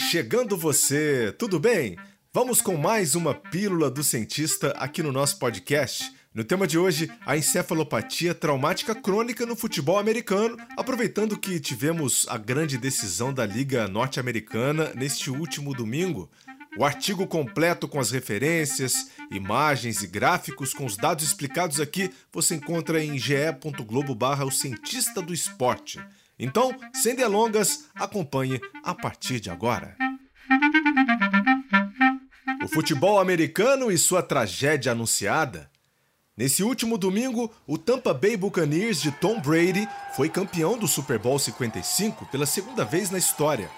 Chegando você, tudo bem? Vamos com mais uma Pílula do Cientista aqui no nosso podcast. No tema de hoje, a encefalopatia traumática crônica no futebol americano, aproveitando que tivemos a grande decisão da Liga Norte-Americana neste último domingo. O artigo completo com as referências, imagens e gráficos com os dados explicados aqui você encontra em ge.globo barra o cientista do esporte. Então, sem delongas, acompanhe a partir de agora. O futebol americano e sua tragédia anunciada. Nesse último domingo, o Tampa Bay Buccaneers de Tom Brady foi campeão do Super Bowl 55 pela segunda vez na história.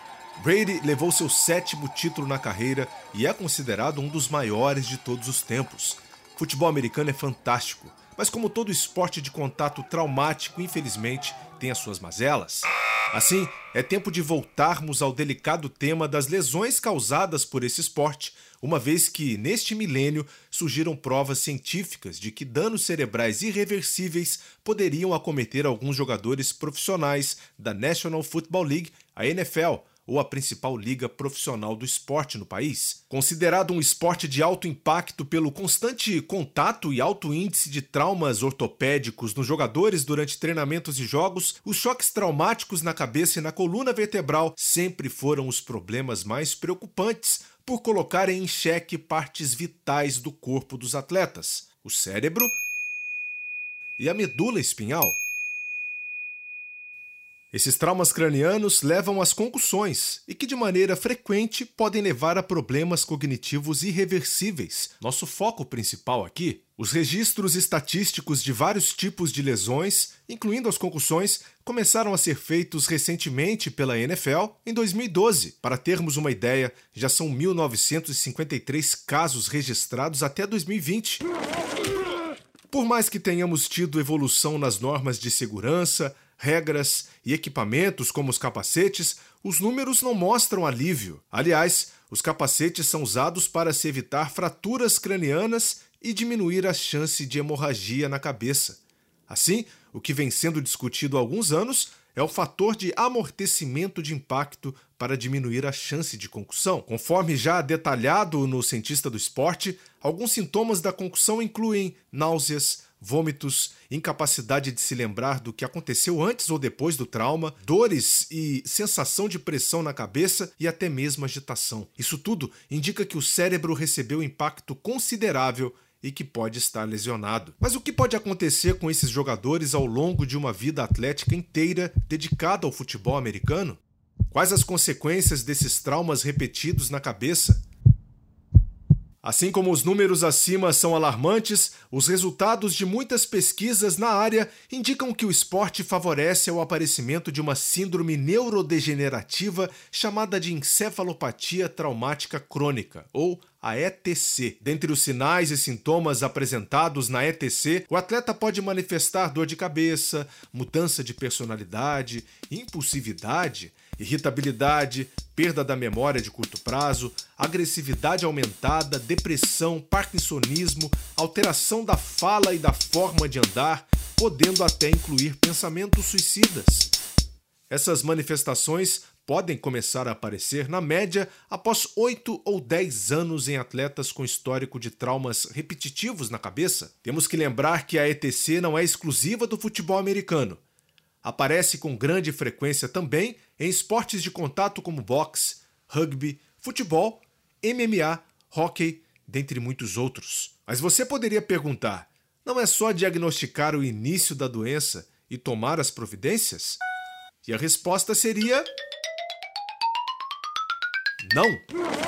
Brady levou seu sétimo título na carreira e é considerado um dos maiores de todos os tempos. Futebol americano é fantástico, mas como todo esporte de contato traumático, infelizmente, tem as suas mazelas. Assim, é tempo de voltarmos ao delicado tema das lesões causadas por esse esporte, uma vez que, neste milênio, surgiram provas científicas de que danos cerebrais irreversíveis poderiam acometer alguns jogadores profissionais da National Football League, a NFL, ou a principal liga profissional do esporte no país. Considerado um esporte de alto impacto pelo constante contato e alto índice de traumas ortopédicos nos jogadores durante treinamentos e jogos, os choques traumáticos na cabeça e na coluna vertebral sempre foram os problemas mais preocupantes por colocarem em xeque partes vitais do corpo dos atletas: o cérebro e a medula espinhal. Esses traumas cranianos levam às concussões e que, de maneira frequente, podem levar a problemas cognitivos irreversíveis. Nosso foco principal aqui. Os registros estatísticos de vários tipos de lesões, incluindo as concussões, começaram a ser feitos recentemente pela NFL em 2012. Para termos uma ideia, já são 1.953 casos registrados até 2020. Por mais que tenhamos tido evolução nas normas de segurança, regras e equipamentos como os capacetes, os números não mostram alívio. Aliás, os capacetes são usados para se evitar fraturas cranianas e diminuir a chance de hemorragia na cabeça. Assim, o que vem sendo discutido há alguns anos é o fator de amortecimento de impacto para diminuir a chance de concussão. Conforme já detalhado no Cientista do Esporte, alguns sintomas da concussão incluem náuseas, vômitos, incapacidade de se lembrar do que aconteceu antes ou depois do trauma, dores e sensação de pressão na cabeça e até mesmo agitação. Isso tudo indica que o cérebro recebeu impacto considerável e que pode estar lesionado. Mas o que pode acontecer com esses jogadores ao longo de uma vida atlética inteira dedicada ao futebol americano? Quais as consequências desses traumas repetidos na cabeça? Assim como os números acima são alarmantes, os resultados de muitas pesquisas na área indicam que o esporte favorece o aparecimento de uma síndrome neurodegenerativa chamada de encefalopatia traumática crônica, ou a ETC. Dentre os sinais e sintomas apresentados na ETC, o atleta pode manifestar dor de cabeça, mudança de personalidade, impulsividade, irritabilidade, perda da memória de curto prazo, agressividade aumentada, depressão, parkinsonismo, alteração da fala e da forma de andar, podendo até incluir pensamentos suicidas. Essas manifestações podem começar a aparecer, na média, após 8 ou 10 anos em atletas com histórico de traumas repetitivos na cabeça. Temos que lembrar que a ETC não é exclusiva do futebol americano. Aparece com grande frequência também em esportes de contato como boxe, rugby, futebol, MMA, hockey, dentre muitos outros. Mas você poderia perguntar: não é só diagnosticar o início da doença e tomar as providências? E a resposta seria: não.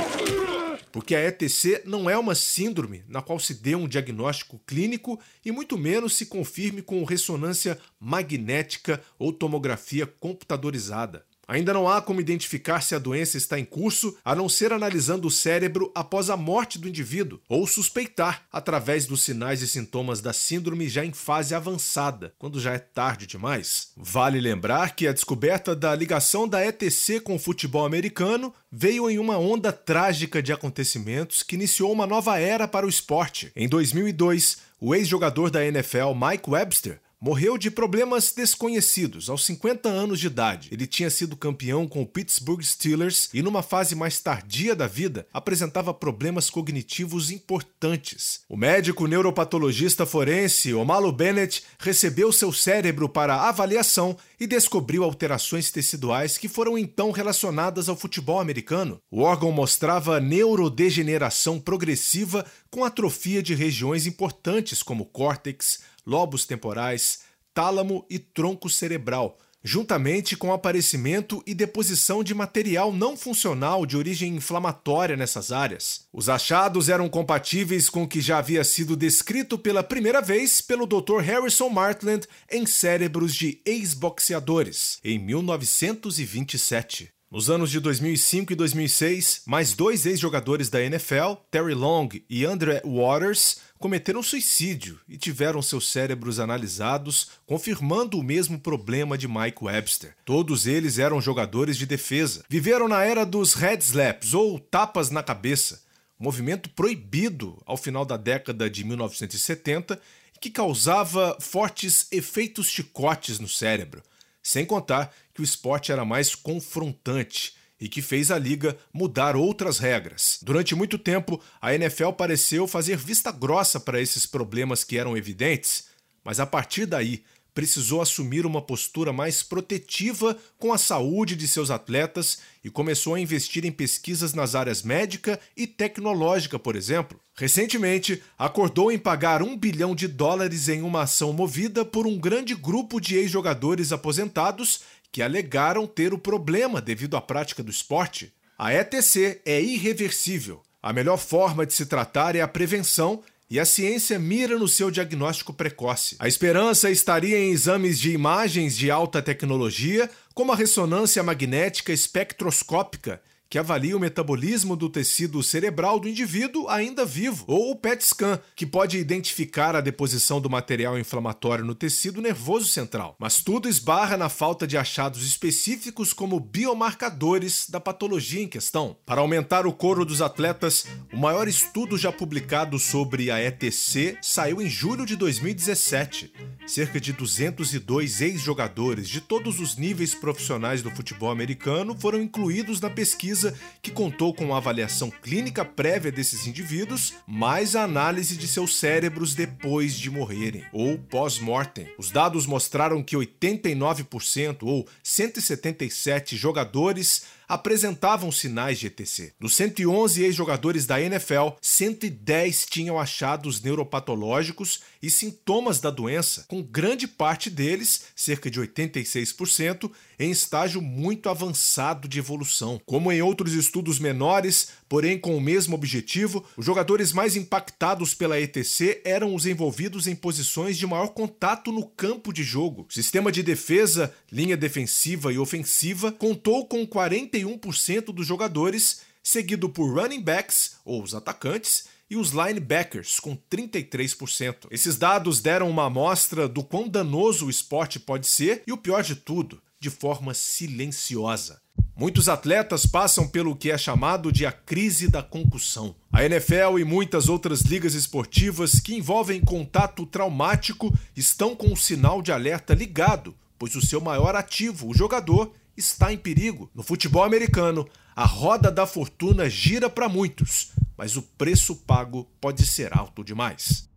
Porque a ETC não é uma síndrome na qual se dê um diagnóstico clínico e muito menos se confirme com ressonância magnética ou tomografia computadorizada. Ainda não há como identificar se a doença está em curso, a não ser analisando o cérebro após a morte do indivíduo, ou suspeitar através dos sinais e sintomas da síndrome já em fase avançada, quando já é tarde demais. Vale lembrar que a descoberta da ligação da ETC com o futebol americano veio em uma onda trágica de acontecimentos que iniciou uma nova era para o esporte. Em 2002, o ex-jogador da NFL Mike Webster Morreu de problemas desconhecidos aos 50 anos de idade. Ele tinha sido campeão com o Pittsburgh Steelers e, numa fase mais tardia da vida, apresentava problemas cognitivos importantes. O médico neuropatologista forense Omalo Bennett recebeu seu cérebro para avaliação e descobriu alterações teciduais que foram então relacionadas ao futebol americano. O órgão mostrava neurodegeneração progressiva com atrofia de regiões importantes como córtex, lobos temporais, tálamo e tronco cerebral, juntamente com o aparecimento e deposição de material não funcional de origem inflamatória nessas áreas. Os achados eram compatíveis com o que já havia sido descrito pela primeira vez pelo Dr. Harrison Martland em cérebros de ex-boxeadores, em 1927. Nos anos de 2005 e 2006, mais dois ex-jogadores da NFL, Terry Long e Andre Waters, cometeram suicídio e tiveram seus cérebros analisados, confirmando o mesmo problema de Mike Webster. Todos eles eram jogadores de defesa. Viveram na era dos head slaps ou tapas na cabeça, movimento proibido ao final da década de 1970 que causava fortes efeitos chicotes no cérebro. Sem contar que o esporte era mais confrontante e que fez a liga mudar outras regras. Durante muito tempo, a NFL pareceu fazer vista grossa para esses problemas que eram evidentes, mas a partir daí precisou assumir uma postura mais protetiva com a saúde de seus atletas e começou a investir em pesquisas nas áreas médica e tecnológica, por exemplo. Recentemente, acordou em pagar um bilhão de dólares em uma ação movida por um grande grupo de ex-jogadores aposentados que alegaram ter o problema devido à prática do esporte. A ETC é irreversível. A melhor forma de se tratar é a prevenção e a ciência mira no seu diagnóstico precoce. A esperança estaria em exames de imagens de alta tecnologia, como a ressonância magnética espectroscópica, que avalia o metabolismo do tecido cerebral do indivíduo ainda vivo, ou o PET scan, que pode identificar a deposição do material inflamatório no tecido nervoso central. Mas tudo esbarra na falta de achados específicos como biomarcadores da patologia em questão. Para aumentar o coro dos atletas, o maior estudo já publicado sobre a ETC saiu em julho de 2017. Cerca de 202 ex-jogadores de todos os níveis profissionais do futebol americano foram incluídos na pesquisa pesquisa que contou com a avaliação clínica prévia desses indivíduos, mais a análise de seus cérebros depois de morrerem, ou pós-mortem. Os dados mostraram que 89% ou 177 jogadores apresentavam sinais de ETC. Dos 111 ex-jogadores da NFL, 110 tinham achados neuropatológicos e sintomas da doença, com grande parte deles, cerca de 86%, em estágio muito avançado de evolução. Como em outros estudos menores, porém com o mesmo objetivo, os jogadores mais impactados pela ETC eram os envolvidos em posições de maior contato no campo de jogo. O sistema de defesa, linha defensiva e ofensiva contou com 41% dos jogadores, seguido por running backs, ou os atacantes, e os linebackers, com 33%. Esses dados deram uma amostra do quão danoso o esporte pode ser e o pior de tudo, de forma silenciosa. Muitos atletas passam pelo que é chamado de a crise da concussão. A NFL e muitas outras ligas esportivas que envolvem contato traumático estão com o sinal de alerta ligado, pois o seu maior ativo, o jogador, está em perigo. No futebol americano, a roda da fortuna gira para muitos, mas o preço pago pode ser alto demais.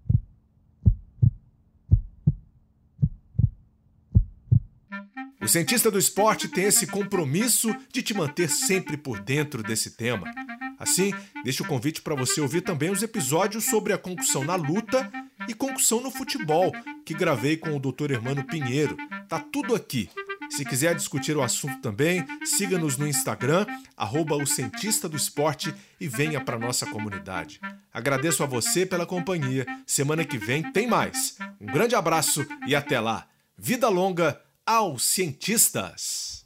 O cientista do esporte tem esse compromisso de te manter sempre por dentro desse tema. Assim, deixo o convite para você ouvir também os episódios sobre a concussão na luta e concussão no futebol, que gravei com o Dr. Hermano Pinheiro. Tá tudo aqui. Se quiser discutir o assunto também, siga-nos no Instagram, arroba o Cientista do Esporte e venha para nossa comunidade. Agradeço a você pela companhia. Semana que vem tem mais. Um grande abraço e até lá. Vida longa aos cientistas.